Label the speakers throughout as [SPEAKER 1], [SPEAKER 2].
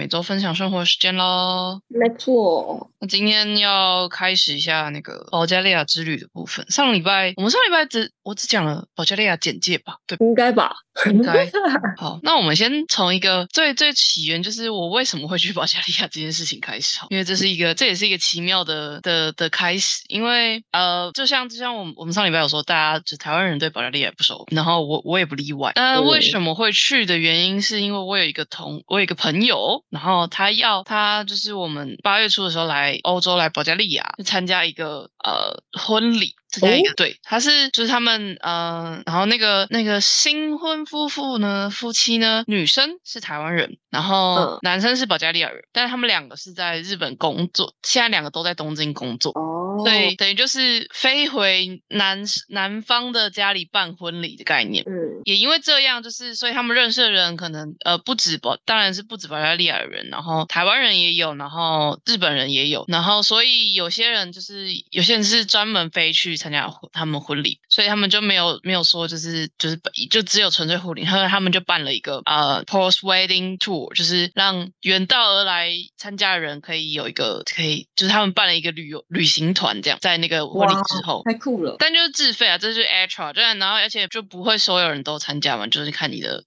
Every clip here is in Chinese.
[SPEAKER 1] 每周分享生活时间喽。
[SPEAKER 2] 没错，
[SPEAKER 1] 那今天要开始一下那个保加利亚之旅的部分。上礼拜我们上礼拜只我只讲了保加利亚简介吧，对吧？
[SPEAKER 2] 应该吧？
[SPEAKER 1] 应该 好，那我们先从一个最最起源，就是我为什么会去保加利亚这件事情开始。因为这是一个，这也是一个奇妙的的的开始。因为呃，就像就像我们我们上礼拜有说，大家就台湾人对保加利亚不熟，然后我我也不例外。那为什么会去的原因，是因为我有一个同我有一个朋友，然后他要他就是我们八月初的时候来欧洲来保加利亚参加一个呃婚礼。这样一个对，他是就是他们呃，然后那个那个新婚夫妇呢，夫妻呢，女生是台湾人，然后男生是保加利亚人，但是他们两个是在日本工作，现在两个都在东京工作，哦，对，等于就是飞回南南方的家里办婚礼的概念，嗯，也因为这样，就是所以他们认识的人可能呃不止保，当然是不止保加利亚人，然后台湾人也有，然后日本人也有，然后所以有些人就是有些人是专门飞去。参加他们婚礼，所以他们就没有没有说就是就是就只有纯粹婚礼，后来他们就办了一个呃 post wedding tour，就是让远道而来参加的人可以有一个可以就是他们办了一个旅游旅行团这样，在那个婚礼之后
[SPEAKER 2] 太酷了，
[SPEAKER 1] 但就是自费啊，这是 extra，对，然后而且就不会所有人都参加嘛，就是看你的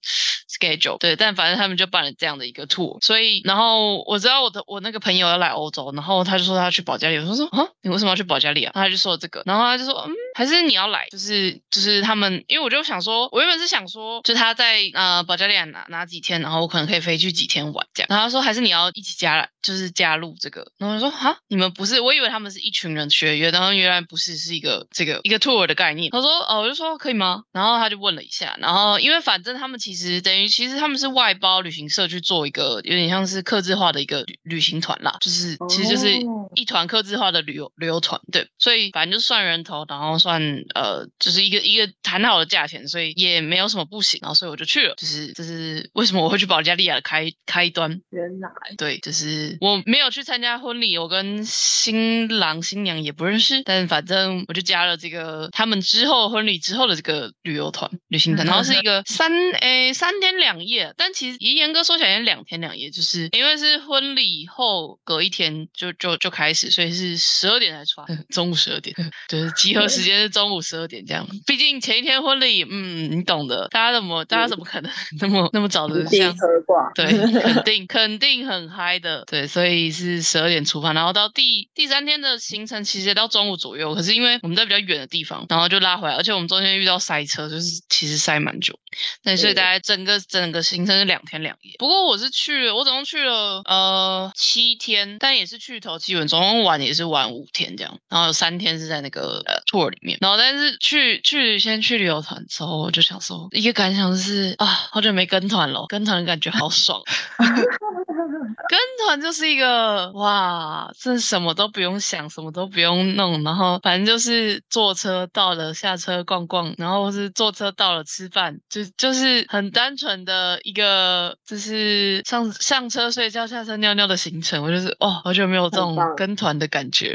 [SPEAKER 1] schedule，对，但反正他们就办了这样的一个 tour，所以然后我知道我的我那个朋友要来欧洲，然后他就说他要去保加利亚，我说啊？你为什么要去保加利亚？他就说这个，然后他就。说嗯，还是你要来，就是就是他们，因为我就想说，我原本是想说，就他在呃保加利亚哪哪几天，然后我可能可以飞去几天玩这样。然后他说还是你要一起加，就是加入这个。然后我说哈，你们不是，我以为他们是一群人学约，然后原来不是，是一个这个一个 tour 的概念。他说哦，我就说可以吗？然后他就问了一下，然后因为反正他们其实等于其实他们是外包旅行社去做一个有点像是客制化的一个旅旅行团啦，就是其实就是一团客制化的旅游旅游团，对，所以反正就算人头，然后算。呃，就是一个一个谈好的价钱，所以也没有什么不行，然后所以我就去了。就是就是为什么我会去保加利亚的开开端？
[SPEAKER 2] 原来
[SPEAKER 1] 对，就是我没有去参加婚礼，我跟新郎新娘也不认识，但反正我就加了这个他们之后婚礼之后的这个旅游团旅行团，然后是一个三诶三天两夜，但其实严格说起来两天两夜，就是因为是婚礼后隔一天就就就开始，所以是十二点才出发，中午十二点，就是集合时间是中。午十二点这样，毕竟前一天婚礼，嗯，你懂的。大家怎么，大家怎么可能 那么那么早的
[SPEAKER 2] 这样？
[SPEAKER 1] 对，肯定肯定很嗨的。对，所以是十二点出发，然后到第第三天的行程其实到中午左右。可是因为我们在比较远的地方，然后就拉回来，而且我们中间遇到塞车，就是其实塞蛮久。对，所以大概整个整个行程是两天两夜。不过我是去了，我总共去了呃七天，但也是去头基本总共玩也是玩五天这样，然后有三天是在那个呃 tour 里面，然后。但是去去先去旅游团之后，我就想说，一个感想是啊，好久没跟团了，跟团的感觉好爽。跟团就是一个哇，这什么都不用想，什么都不用弄，然后反正就是坐车到了，下车逛逛，然后是坐车到了吃饭，就就是很单纯的一个，就是上上车睡觉，下车尿尿的行程。我就是哦，好久没有这种跟团的感觉。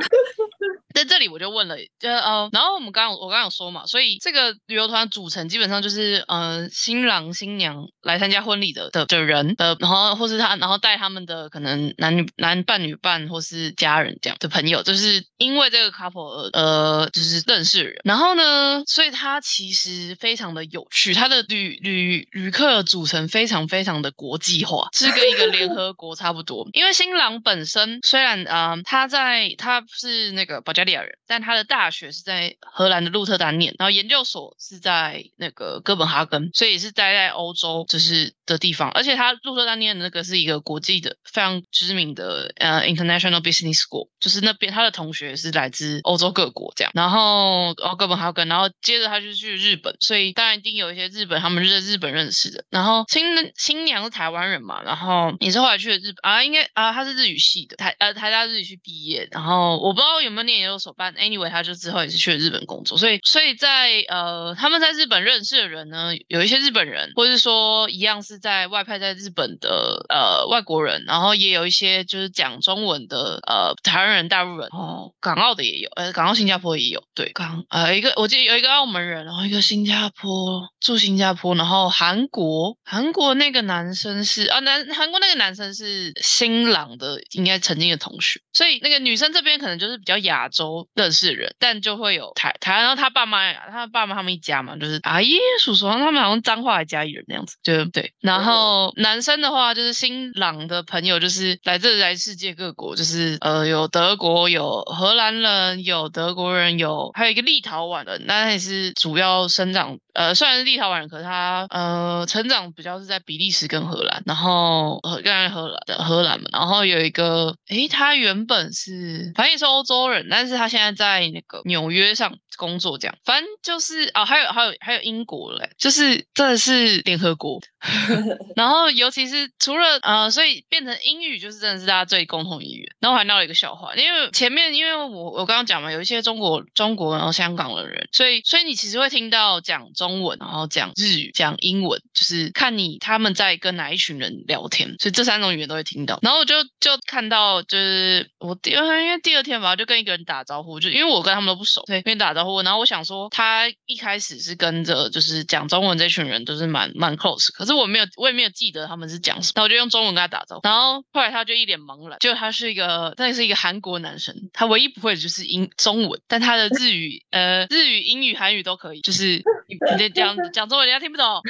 [SPEAKER 1] 在这里我就问了，就呃，然后我们刚刚我刚刚有说嘛，所以这个旅游团组成基本上就是呃新郎新娘来参加婚礼的的的人的，然后或是他，然后带他们的可能男女男伴女伴或是家人这样的朋友，就是因为这个 couple 呃就是认识人，然后呢，所以他其实非常的有趣，他的旅旅旅客组成非常非常的国际化，是跟一个联合国差不多，因为新郎本身虽然呃他在他是那个保。加利但他的大学是在荷兰的鹿特丹念，然后研究所是在那个哥本哈根，所以也是待在欧洲就是的地方。而且他鹿特丹念的那个是一个国际的非常知名的呃 International Business School，就是那边他的同学是来自欧洲各国这样。然后哦哥本哈根，然后接着他就去日本，所以当然一定有一些日本他们是在日本认识的。然后新新娘是台湾人嘛，然后也是后来去了日本啊，应该啊他是日语系的台呃台大日语系毕业，然后我不知道有没有念。究所办，anyway，他就之后也是去了日本工作，所以所以在呃他们在日本认识的人呢，有一些日本人，或者是说一样是在外派在日本的呃外国人，然后也有一些就是讲中文的呃台湾人、大陆人，哦，港澳的也有，呃，港澳、新加坡也有，对，港呃一个我记得有一个澳门人，然后一个新加坡住新加坡，然后韩国韩国那个男生是啊男韩国那个男生是新郎的，应该曾经的同学，所以那个女生这边可能就是比较亚洲认识的人，但就会有台台湾，然后他爸妈他爸妈他们一家嘛，就是阿姨叔叔，他们好像脏话的家里人那样子，就对。然后男生的话就是新郎的朋友，就是来自来世界各国，就是呃有德国有荷兰人，有德国人，有还有一个立陶宛人，那也是主要生长呃虽然是立陶宛人，可是他呃成长比较是在比利时跟荷兰，然后呃刚才荷兰的荷兰嘛，然后有一个诶他原本是反正也是欧洲人，但是他现在在那个纽约上工作这样，反正就是哦还有还有还有英国嘞，就是真的是联合国。然后，尤其是除了呃，所以变成英语就是真的是大家最共同语言。然后还闹了一个笑话，因为前面因为我我刚刚讲嘛，有一些中国中国然后香港的人，所以所以你其实会听到讲中文，然后讲日语，讲英文，就是看你他们在跟哪一群人聊天，所以这三种语言都会听到。然后我就就看到就是我第二因为第二天吧，就跟一个人打招呼，就因为我跟他们都不熟，对，跟你打招呼。然后我想说他一开始是跟着就是讲中文这群人都是蛮蛮 close，可是我没有我也没有记得他们是讲什么，那我就用中文跟他打招呼。然后后来他就一脸茫然，就他是一个，那是一个韩国男生，他唯一不会的就是英中文，但他的日语、呃日语、英语、韩语都可以，就是你你讲讲中文人家听不懂，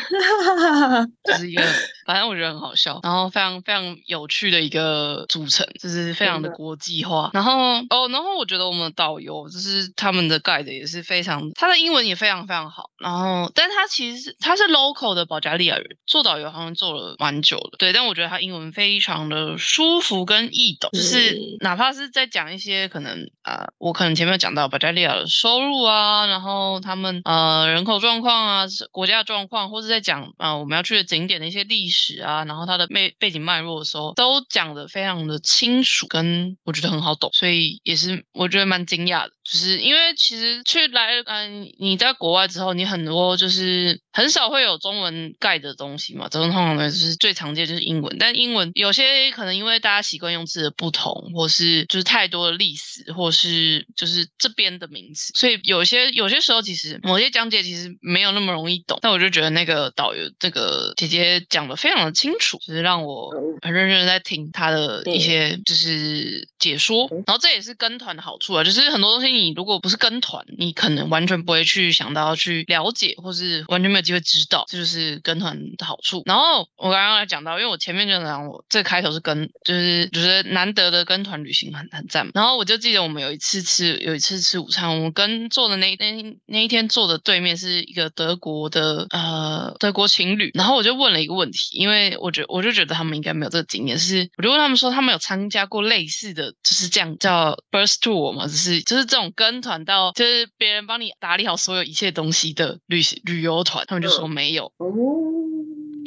[SPEAKER 1] 就是一个，反正我觉得很好笑，然后非常非常有趣的一个组成，就是非常的国际化。然后哦，然后我觉得我们的导游就是他们的 guide 也是非常，他的英文也非常非常好。然后，但他其实是他是 local 的保加利亚人，做导游好像做了蛮久的，对。但我觉得他英文非常的舒服跟易懂，就是哪怕是在讲一些可能啊、我可能前面有讲到保加利亚的收入啊，然后他们呃人口状况啊，国家状况，或是在讲啊、我们要去的景点的一些历史啊，然后他的背背景脉络的时候，都讲的非常的清楚，跟我觉得很好懂，所以也是我觉得蛮惊讶的，就是因为其实去来嗯、你在国外之后，你很多就是很少会有中文盖的东西嘛，中文通常就是最常见就是英文，但英文有些可能因为大家习惯用字的不同，或是就是太多的历史，或是就是这边的名词，所以有些有些时候其实某些讲解其实没有那么容易懂，但我就觉得那个导游这个姐姐讲的非常的清楚，就是让我很认真的在听她的一些就是解说，然后这也是跟团的好处啊，就是很多东西你如果不是跟团，你可能完全不会去想到去了解，或是完全没有机会知道，这就是跟团的好处。然后我刚刚来讲到，因为我前面就讲我这开头是跟，就是就是难得的跟团旅行很很赞。然后我就记得我们有一次吃有一次吃午餐，我们跟坐的那那那一天坐的对面是一个德国的呃德国情侣，然后我就问了一个问题，因为我觉我就觉得他们应该没有这个经验，是我就问他们说他们有参加过类似的就是这样叫 burst tour 吗？就是就是这种跟团到就是别人帮你打理好所有一切东西的旅行旅游团，他们就说没有。
[SPEAKER 2] 哦，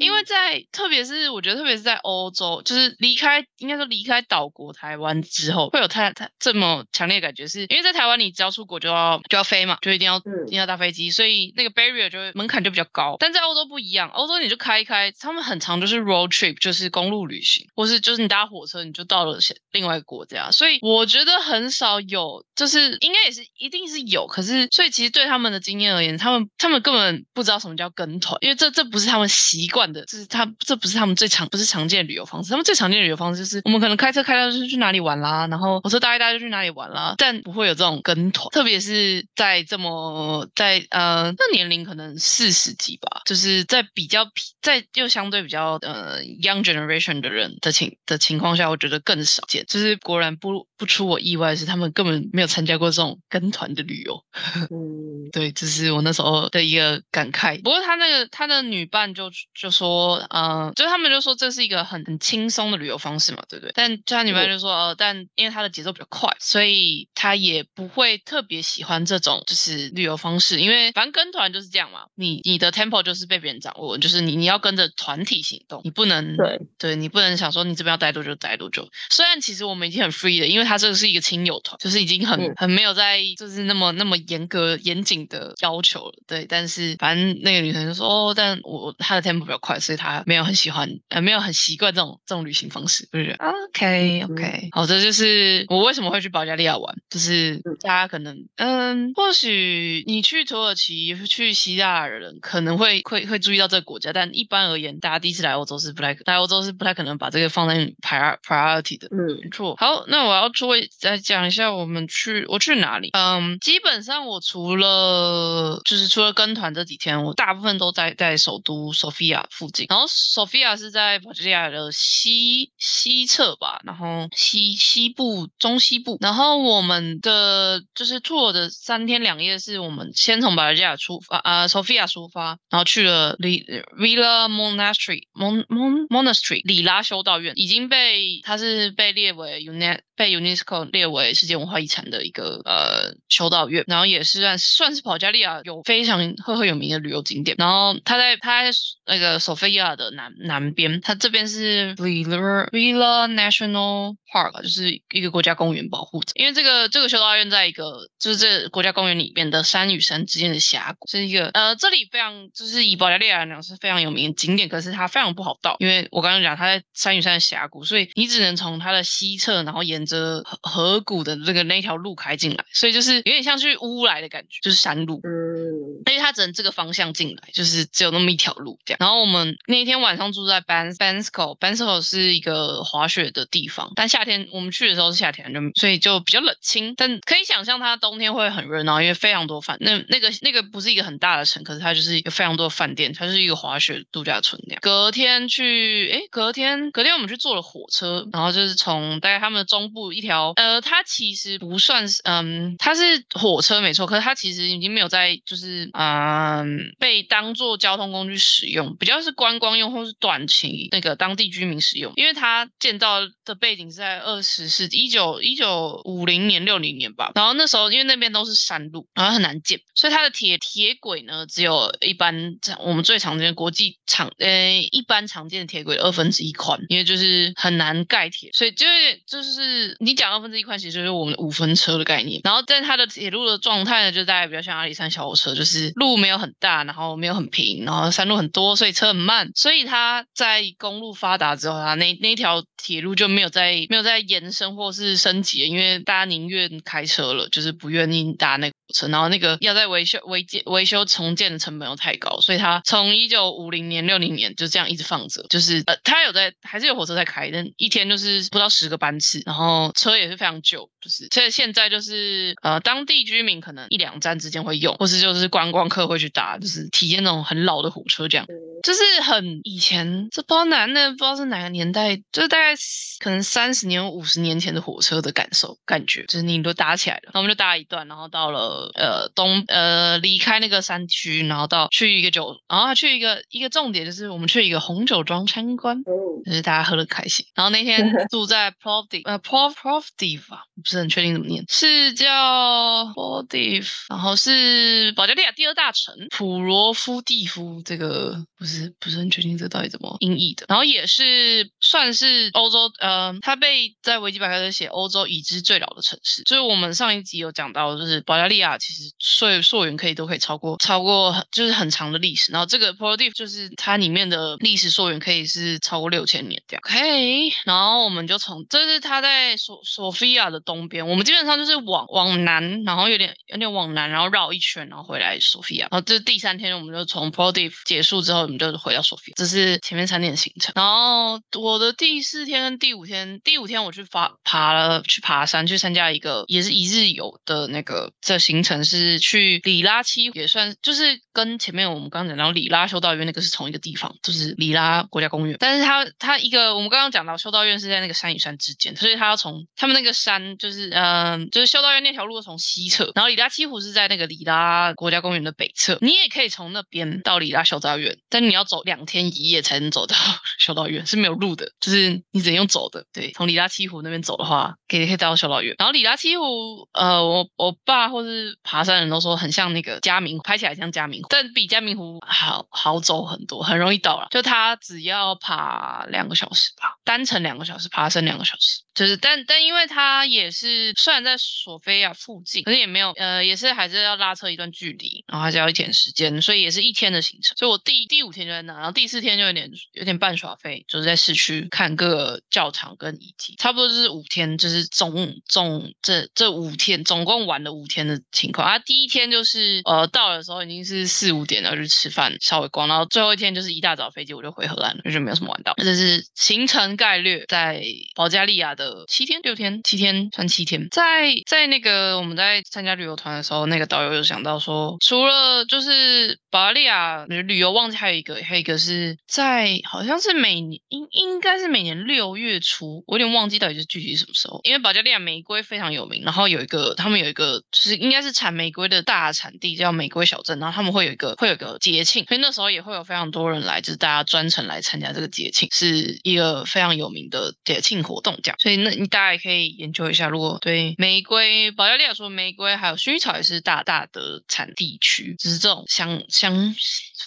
[SPEAKER 1] 因为在特别是我觉得特别是在欧洲，就是离开应该说离开岛国台湾之后，会有太太这么强烈的感觉是，因为在台湾你只要出国就要就要飞嘛，就一定要、
[SPEAKER 2] 嗯
[SPEAKER 1] 一定要搭飞机，所以那个 barrier 就会门槛就比较高。但在欧洲不一样，欧洲你就开一开，他们很长就是 road trip，就是公路旅行，或是就是你搭火车你就到了另外一个国家，所以我觉得很少有，就是应该也是一定是有，可是所以其实对他们的经验而言，他们他们根本不知道什么叫跟团，因为这这不是他们习惯的，就是他这不是他们最常不是常见的旅游方式，他们最常见的旅游方式就是我们可能开车开到就是去哪里玩啦，然后火车搭一搭就去哪里玩啦，但不会有这种跟团，特别是在这么在呃那年龄可能四十几吧，就是在比较在又相对比较呃 young generation 的人的情的情况下，我觉得更少见，就是果然不不出我意外的是，他们根本没有参加过这种跟团的旅游。
[SPEAKER 2] 嗯，
[SPEAKER 1] 对，这是我那时候的一个感慨。不过他那个他的女伴就就说，呃，就是他们就说这是一个很很轻松的旅游方式嘛，对不对？但就他女伴就说，呃，但因为他的节奏比较快，所以他也不会特别喜欢这种就是旅游方式，因为反正跟团就是这样嘛，你你的 tempo 就是被别人掌握，就是你你要跟着团体行动，你不能
[SPEAKER 2] 对，
[SPEAKER 1] 对你不能想说你这边要待多久就待多久。虽然其实我们已经很 free 了，因为他他这个是一个亲友团，就是已经很
[SPEAKER 2] 嗯
[SPEAKER 1] 很没有在就是那么那么严格严谨的要求了，对。但是反正那个女生就说哦，但我她的 tempo 比较快，所以她没有很喜欢，呃，没有很习惯这种这种旅行方式，我就觉得 OK OK，好，这就是我为什么会去保加利亚玩，就是
[SPEAKER 2] 嗯
[SPEAKER 1] 大家可能嗯，或许你去土耳其、去希腊的人可能会会会注意到这个国家，但一般而言，大家第一次来欧洲是不太来欧洲是不太可能把这个放在 prior priority 的。
[SPEAKER 2] 嗯
[SPEAKER 1] 没错，好，那我要做再讲一下我们去我去哪里。嗯，基本上我除了就是除了跟团这几天，我大部分都在在首都 Sofia 附近。然后 Sofia 是在保加利亚的西西侧吧，然后西西部中西部。然后我们的就是 tour 的三天两夜，是我们先从保加利亚出发，呃，Sofia 出发，然后去了里 Villa Monastery Mon Mon Monastery 里拉修道院，已经被它是被列为 UNE 被 UNESCO 列为世界文化遗产的一个呃修道院，然后也是算算是保加利亚有非常赫赫有名的旅游景点。然后它在它那个索菲亚的南南边，它这边是 Villa Villa National Park，就是一个国家公园保护者。因为这个这个修道院在一个就是这国家公园里面的山与山之间的峡谷，是一个呃这里非常就是以保加利亚来讲是非常有名的景点，可是它非常不好到，因为我刚刚讲它在山与山的峡谷，所以你只能从它的西侧，然后沿着河河谷的这个那条路开进来，所以就是有点像去乌来的感觉，就是山路。
[SPEAKER 2] 嗯
[SPEAKER 1] 因为它只能这个方向进来，就是只有那么一条路这样。然后我们那一天晚上住在 Ban Bansko，Bansko 是一个滑雪的地方，但夏天我们去的时候是夏天，就所以就比较冷清。但可以想象它冬天会很热闹，因为非常多饭。那那个那个不是一个很大的城，可是它就是有非常多的饭店，它是一个滑雪度假村那样。隔天去，哎，隔天隔天我们去坐了火车，然后就是从大概他们的中部一条，呃，它其实不算是，嗯，它是火车没错，可是它其实已经没有在就是嗯被当做交通工具使用，比较是观光用或是短期那个当地居民使用，因为它建造的背景是在二十世纪一九一九五零年六零年吧，然后那时候因为那边都是山路，然后很难建，所以它的铁铁轨呢只有一般我们最常见的国际常呃一般常见的铁轨的二分之一宽，因为就是很难盖铁，所以就是就是你你讲二分之一块，其实就是我们五分车的概念。然后但它的铁路的状态呢，就大概比较像阿里山小火车，就是路没有很大，然后没有很平，然后山路很多，所以车很慢。所以它在公路发达之后，它那 那条铁路就没有在没有在延伸或是升级，因为大家宁愿开车了，就是不愿意搭那个火车。然后那个要在维修维建维修重建的成本又太高，所以它从一九五零年六零年就这样一直放着，就是呃它有在还是有火车在开，但一天就是不到十个班次，然后车也是非常旧，就是所以现在就是呃当地居民可能一两站之间会用，或是就是观光客会去搭，就是体验那种很老的火车这样。就是很以前，这不知道哪那不知道是哪个年代，就是大概可能三十年、五十年前的火车的感受感觉，就是你都搭起来了，那我们就搭一段，然后到了呃东呃离开那个山区，然后到去一个酒，然后去一个一个重点就是我们去一个红酒庄参观。
[SPEAKER 2] 哦
[SPEAKER 1] 就是大家喝的开心，然后那天 住在 p r o v d i v 呃 Plov Plovdiv 吧，不是很确定怎么念，是叫 p r o v d i v 然后是保加利亚第二大城普罗夫蒂夫，这个不是不是很确定这到底怎么音译的，然后也是算是欧洲，呃，它被在维基百科上写欧洲已知最老的城市，就是我们上一集有讲到，就是保加利亚其实溯溯源可以都可以超过超过就是很长的历史，然后这个 Plovdiv 就是它里面的历史溯源可以是超过六千年这样。OK，然后我们就从这是它在索索菲亚的东边，我们基本上就是往往南，然后有点有点往南，然后绕一圈，然后回来索菲亚。然后这第三天我们就从 Plovdiv 结束之后，我们就回到索菲亚。这是前面三天的行程。然后我的第四天跟第五天，第五天我去发爬了去爬山，去参加一个也是一日游的那个这行程是去里拉七，也算就是跟前面我们刚刚讲到里拉修道院那个是同一个地方，就是里拉国家公园。但是它它一个我们刚刚讲到修道院是在那个山与山之间，所以它要从他们那个山就是嗯、就是修道院那条路从西侧，然后里拉七湖是在那个里拉国家公园的北侧，你也可以从那边到里拉修道院，但你要走两天一夜才能走到 修道院，是没有路的，就是你只能用走的。对，从里拉七湖那边走的话，可以可以到小老院。然后里拉七湖，呃，我我爸或是爬山人都说很像那个嘉明湖，拍起来像嘉明湖，但比嘉明湖好好走很多，很容易到了。就它只要爬两个小时吧，单程两个小时，爬山两个小时。就是但但因为它也是虽然在索菲亚附近，可是也没有呃也是还是要拉车一段距离，然后还是要一点时间，所以也是一天的行程。所以我第第五天就在那，然后第四天就有点有点半耍废，就是在市区看各个教堂跟遗迹，差不多就是五天，就是总总这这五天总共玩了五天的情况。啊，第一天就是呃到的时候已经是四五点了，就吃饭稍微逛，然后最后一天就是一大早飞机我就回荷兰了，就没有什么玩到。这是行程概略，在保加利亚的七天六天七天算七天，在在那个我们在参加旅游团的时候，那个导游有想到说，除了就是保加利亚旅游旺季，还有一个还有一个是在好像是每年应应该是每年六月初，我有点忘记到底是具体什么时候，因为保加利亚玫瑰非常有名，然后有一个他们有一个就是应该是产玫瑰的大产地叫玫瑰小镇，然后他们会有一个会有个节庆，所以那时候也会有非常多人来，就是大家专程来参加这个节庆，是一个非常有名的节庆活动这样，所以那你大概可以研究一下，如果对玫瑰保加利亚说玫瑰，还有薰衣草也是大大的产地区，只是这种香香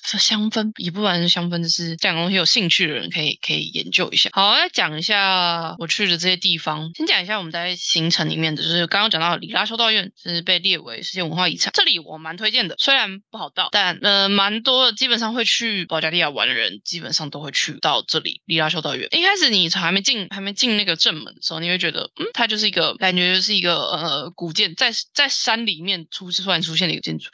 [SPEAKER 1] 香氛，也不管是香氛，就是这两个东西有兴趣的人可以可以研究一下。好，来讲一下我去的这些地方，先讲一下我们在行程里面的，就是刚刚讲到里拉修道院就是被列为世界文化遗产，这里我蛮推荐的，虽然不好到，但呃蛮多的，基本上会去保加利亚玩的人，基本上都会去到这里里拉修道院。一开始你从还没进还没进那个正门的时候，你会觉得，嗯，它就是一个感觉就是一个呃古建，在在山里面出突然出现的一个建筑，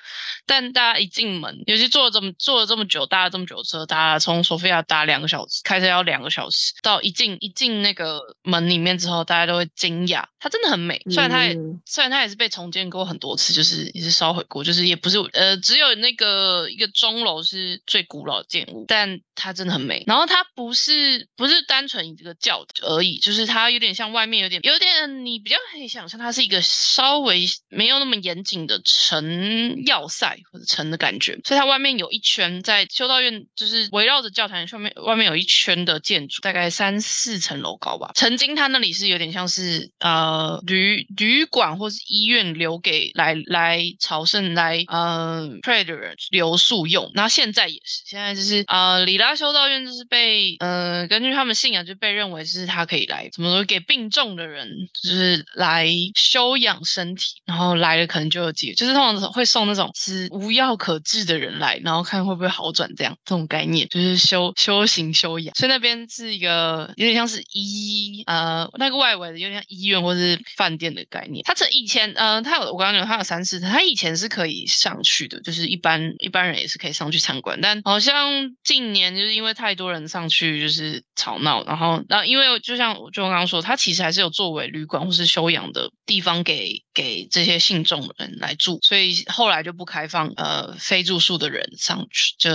[SPEAKER 1] 但大家一进门，尤其坐了这么坐了这么久，搭了这么久的车，大家从索菲亚搭两个小时，开车要两个小时，到一进一进那个门里面之后，大家都会惊讶，它真的很美。虽然它也、
[SPEAKER 2] 嗯
[SPEAKER 1] 虽然它也是被重建过很多次，就是也是烧毁过，就是也不是呃只有那个一个钟楼是最古老的建物，但它真的很美。然后它不是不是单纯一个教而已，就是它有点像外面有点有点你比较可以想象它是一个稍微没有那么严谨的城要塞或者城的感觉，所以它外面有一圈在修道院，就是围绕着教堂上面外面有一圈的建筑，大概三四层楼高吧。曾经他那里是有点像是呃旅旅馆或是医院留给来来朝圣来呃 pray 的人留宿用，然后现在也是，现在就是呃里拉修道院就是被呃根据他们信仰就被认为是他可以来怎么说给病重的人就是来休养身体，然后来了可能就有机会，就是通常会送那种是无药可治的人来，然后看会不会好转这样这种概念，就是修修行修养，所以那边是一个有点像是医呃那个外围的有点像医院或是饭店的概念。它这以前呃它有我刚刚讲它有三四层，它以前是可以上去的，就是一般一般人也是可以上去参观，但好像近年就是因为太多人上去就是吵闹，然后然后因为就像就我刚刚说，它其实还是有作为旅馆或是休养的地方给给这些信众的人来住，所以后来就不开放呃非住宿的人上去就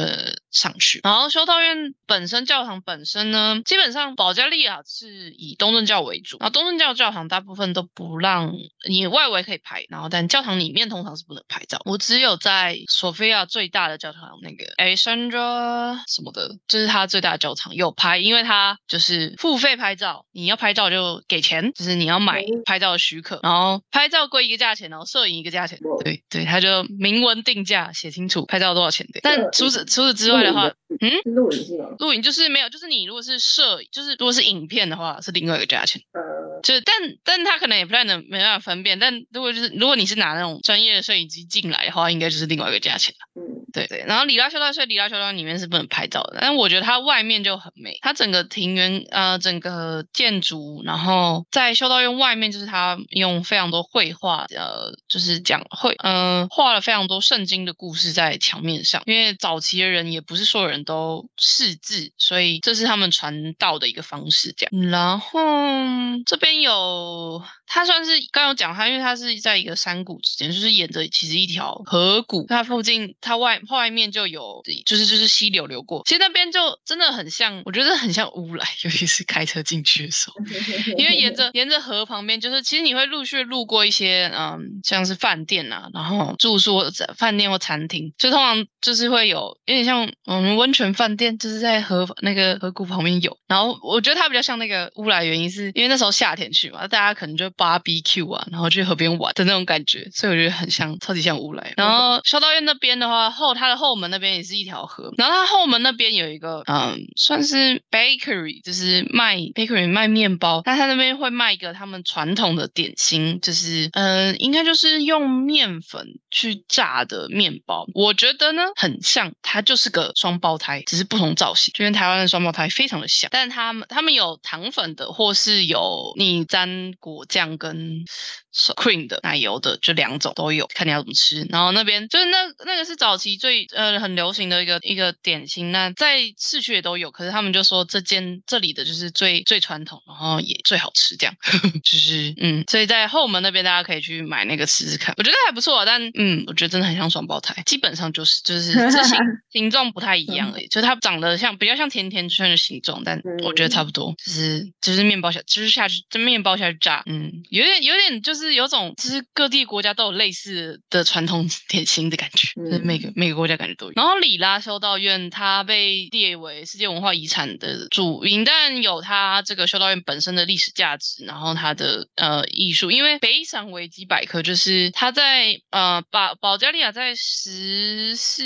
[SPEAKER 1] 上去。然后修道院本身教堂本身呢，基本上保加利亚是以东正教为主，然后东正教教堂大部分都不让你外围可以拍，然后但教堂里面通常是不能拍照。我只有在索菲亚最大的教堂那个 Alexandra 什么的，就是它最大的教堂有拍，因为它就是付费拍照，你要拍照就给钱，就是你要买
[SPEAKER 2] 嗯
[SPEAKER 1] 拍照的许可，然后拍照贵一个价钱，然后摄影一个价钱，对对，它就明文定价写清楚拍照多少钱的。但
[SPEAKER 2] 这
[SPEAKER 1] 除此除此之外的话，嗯，
[SPEAKER 2] 录影是吗？
[SPEAKER 1] 录影就是没有，就是你如果是摄，就是如果是影片的话是另外一个价钱。
[SPEAKER 2] 呃，
[SPEAKER 1] 就，但但他可能也不太能没办法分辨。但如果就是如果你是拿那种专业的摄影机进来的话，应该就是另外一个价钱了。
[SPEAKER 2] 嗯，
[SPEAKER 1] 对对。然后里拉修道所以里拉修道院里面是不能拍照的，但我觉得它外面就很美，它整个庭园呃整个建筑，然后在修道院外面就是它用非常多绘画呃就是讲绘呃画了非常多圣经的故事在墙面上，因为早期的人也不是所有人都识字，所以这是他们传道的一个方式这样。然后这边有它算是刚刚有讲它，因为它是在一个山谷之间，就是沿着其实一条河谷，它附近它外外面就有就是就是溪流流过，其实那边就真的很像，我觉得很像乌来，尤其是开车进去的时候。因为沿着沿着河旁边，就是其实你会陆续路过一些嗯，像是饭店啊，然后住宿或者饭店或餐厅，就通常就是会有有点像嗯温泉饭店，就是在河那个河谷旁边有。然后我觉得它比较像那个乌来，原因是因为那时候夏天去嘛，大家可能就 barbecue 啊，然后去河边玩的那种感觉，所以我觉得很像，超级像乌来。然后修道院那边的话，后它的后门那边也是一条河，然后它后门那边有一个嗯，算是 bakery，就是卖 bakery 卖面包，但它那边会卖一个他们传统的点心，就是嗯，应该就是用面粉去炸的面包。我觉得呢，很像，它就是个双胞胎，只是不同造型，就跟台湾的双胞胎非常的像，但他们他们有糖粉的，或是有你沾果酱跟。Cream 的奶油的就两种都有，看你要怎么吃。然后那边就是那那个是早期最呃很流行的一个一个点心，那在市区也都有。可是他们就说这间这里的就是最最传统，然后也最好吃，这样 就是嗯，所以在后门那边大家可以去买那个试试看，我觉得还不错。但嗯，我觉得真的很像双胞胎，基本上就是就是这形 形状不太一样而已，就是它长得像比较像甜甜圈的形状，但我觉得差不多，就是就是面包下就是下去这面包下去炸，嗯，有点有点就是。是有种，其实各地国家都有类似的传统 点心的感觉，就是每个每个国家感觉都有。然后里拉修道院它被列为世界文化遗产的主因，但有它这个修道院本身的历史价值，然后它的呃艺术。因为北山维基百科就是它在呃保保加利亚在十四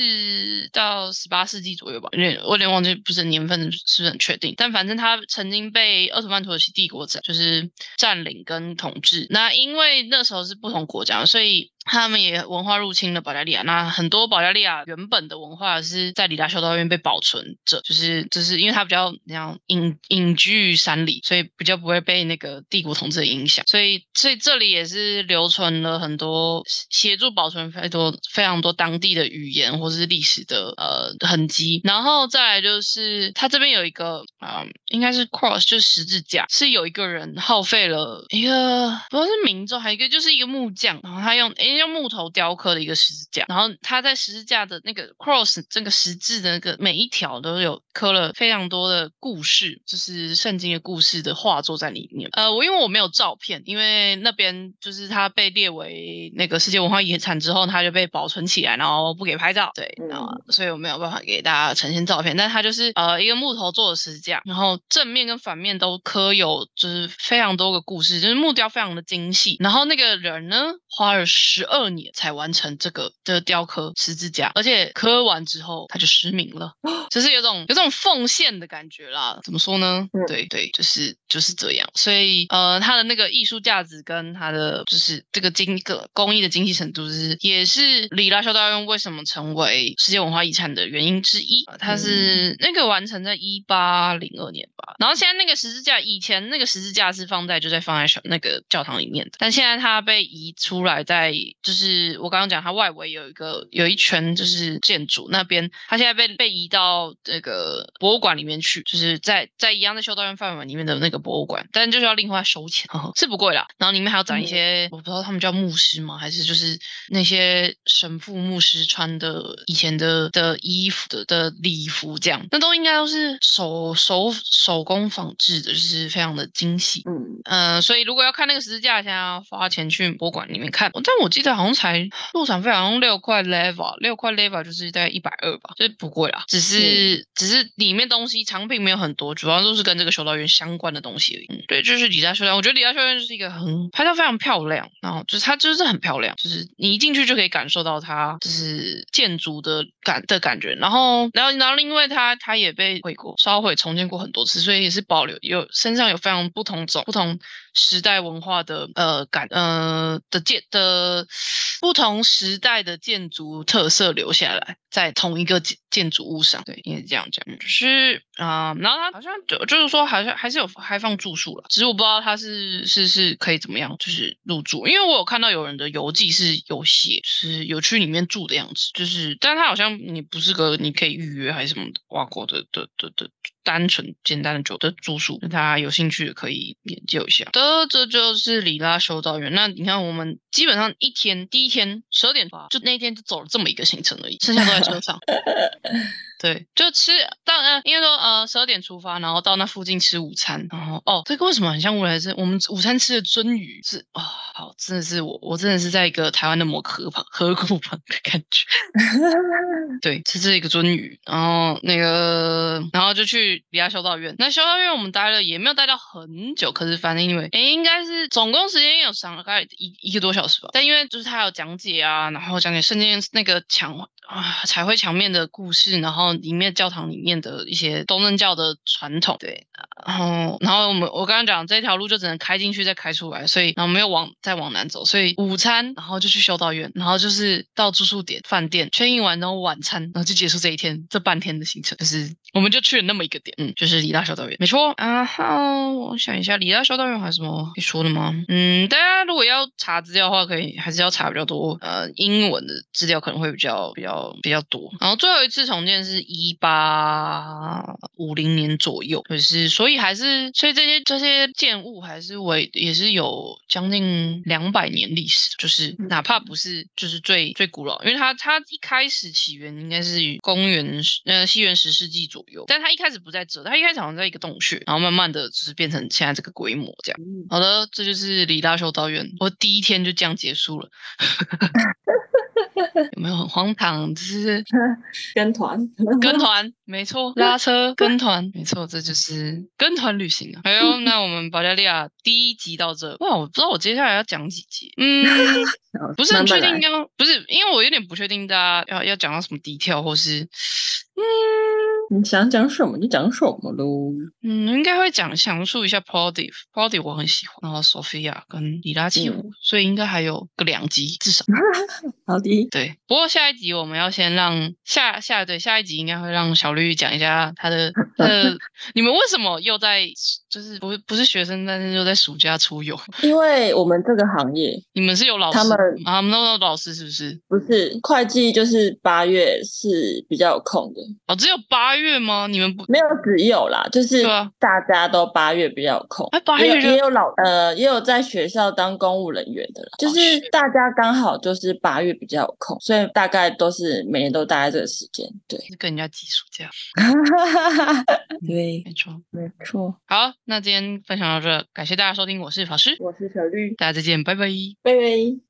[SPEAKER 1] 到十八世纪左右吧，因为我有点忘记不是年份是不是很确定，但反正它曾经被奥斯曼土耳其帝国占就是占领跟统治。那因为因为那时候是不同国家，所以。他们也文化入侵了保加利亚，那很多保加利亚原本的文化是在里拉修道院被保存着，就是就是因为它比较那样隐隐居于山里，所以比较不会被那个帝国统治的影响，所以所以这里也是留存了很多协助保存非常多非常多当地的语言或者是历史的呃痕迹，然后再来就是它这边有一个啊，应该是 cross 就是十字架，是有一个人耗费了一个不知道是民众还有一个就是一个木匠，然后他用诶。用木头雕刻的一个十字架，然后它在十字架的那个 cross 这个十字的那个每一条都有刻了非常多的故事，就是圣经的故事的画作在里面。呃，我因为我没有照片，因为那边就是它被列为那个世界文化遗产之后，它就被保存起来，然后不给拍照。对，然后所以我没有办法给大家呈现照片。但它就是呃一个木头做的十字架，然后正面跟反面都刻有就是非常多个故事，就是木雕非常的精细。然后那个人呢花了十。二年才完成这个的雕刻十字架，而且刻完之后他就失明了，就是有种有种奉献的感觉啦。怎么说呢？对对，就是就是这样。所以呃，他的那个艺术价值跟他的就是这个精个工艺的精细程度，是也是里拉修道院为什么成为世界文化遗产的原因之一。它是那个完成在一八零二年吧。然后现在那个十字架，以前那个十字架是放在就在放在那个教堂里面的，但现在它被移出来在。就是我刚刚讲，它外围有一个有一圈就是建筑那边，它现在被被移到这个博物馆里面去，就是在在一样的修道院范围里面的那个博物馆，但就是要另外收钱，是不贵啦。然后里面还要展一些，我不知道他们叫牧师吗，还是就是那些神父牧师穿的以前的的衣服的的礼服这样，那都应该都是手手手工仿制的，就是非常的精细。嗯嗯，所以如果要看那个十字架，现在要花钱去博物馆里面看，但我记得。好像才入场费好像六块 level，六块 level 就是大概一百二吧，就是不贵啦，只是只是里面东西藏品没有很多，主要都是跟这个修道院相关的东西而已。对，就是李家修道院，我觉得李家修道院就是一个很拍照非常漂亮，然后就是它就是很漂亮，就是你一进去就可以感受到它就是建筑的感的感觉，然后然后然后因为它它也被毁过、烧毁、重建过很多次，所以也是保留有身上有非常不同种不同。时代文化的呃感呃的建的不同时代的建筑特色留下来，在同一个建建筑物上，对，应该是这样讲，就是啊，然后他好像就就是说，好像还是有开放住宿了，只是我不知道他是是是可以怎么样，就是入住，因为我有看到有人的游记是有写，是有去里面住的样子，就是，但是它好像你不是个你可以预约还是什么的，挖过的的的的。单纯简单的酒的住宿，大家有兴趣可以研究一下。的，这就是里拉修道院。那你看，我们基本上一天第一天十二点就那天就走了这么一个行程而已，剩下都在车上。嗯 对，就吃到呃，应该说呃十二点出发，然后到那附近吃午餐，然后哦，这个为什么很像未来是？我们午餐吃的鳟鱼是哦、好，真的是我我真的是在一个台湾的某河旁河谷旁的感觉。对，吃这一个鳟鱼，然后那个，然后就去离亚修道院。那修道院我们待了也没有待到很久，可是反正因为，诶，应该是总共时间有上大概一一个多小时吧。但因为就是他有讲解啊，然后讲解圣经那个墙啊彩绘墙面的故事，然后里面教堂里面的一些东正教的传统，对，然后然后我们我刚刚讲这条路就只能开进去再开出来，所以然后没有往再往南走，所以午餐然后就去修道院，然后就是到住宿点饭店 check in 完，然后晚餐，然后就结束这一天这半天的行程，就是我们就去了那么一个点，嗯，就是李大修道院，没错。然后我想一下，李大修道院还有什么可以说的吗？嗯，大家如果要查资料的话，可以还是要查比较多呃英文的资料，可能会比较比较比较多。然后最后一次重建是一八五零年左右，就是所以还是所以这些这些建物还是为也是有将近两百年历史，就是哪怕不是就是最最古老，因为它它一开始起源应该是于公元十呃西元十世纪左右，但它一开始不在这，它一开始好像在一个洞穴，然后慢慢的就是变成现在这个规模这样。
[SPEAKER 2] 嗯。
[SPEAKER 1] 好的，这就是李大修道院，我第一天就这样结束了，有没有很荒唐？就是
[SPEAKER 2] 跟团，
[SPEAKER 1] 跟团，没错，拉车跟团，没错，这就是跟团旅行啊。还有，那我们保加利亚第一集到这，哇，我不知道我接下来要讲几集，嗯，不是很确定要，不是，因为我有点不确定大家要要讲到什么 detail，或是，嗯
[SPEAKER 2] 你想讲什么就讲什么喽。
[SPEAKER 1] 嗯，应该会讲详述一下 Plovdiv，Plovdiv 我很喜欢，然后 Sophia 跟里拉契湖，所以应该还有个两集至少。
[SPEAKER 2] 好的，
[SPEAKER 1] 对，不过下一集我们要先让下下对下一集应该会让小绿讲一下他的 他的，你们为什么又在就是不是不是学生，但是又在暑假出游？
[SPEAKER 2] 因为我们这个行业
[SPEAKER 1] 你们是有老师
[SPEAKER 2] 他们
[SPEAKER 1] 啊？他们都有老师是不是？
[SPEAKER 2] 不是会计，就是八月是比较有空的，
[SPEAKER 1] 哦，只有八月吗？你们不
[SPEAKER 2] 没有只有啦，就是大家都八月比较有空。
[SPEAKER 1] 哎，八月
[SPEAKER 2] 也有老呃，也有在学校当公务人员的啦，就是
[SPEAKER 1] 是
[SPEAKER 2] 大家刚好就是八月比较有空，所以大概都是每年都待在这个时间。对，
[SPEAKER 1] 跟人家挤暑假，
[SPEAKER 2] 对，
[SPEAKER 1] 没错。
[SPEAKER 2] 没错。
[SPEAKER 1] 好，那今天分享到这，感谢大家收听，我是法师，
[SPEAKER 2] 我是小绿，
[SPEAKER 1] 大家再见，拜拜。
[SPEAKER 2] 拜拜。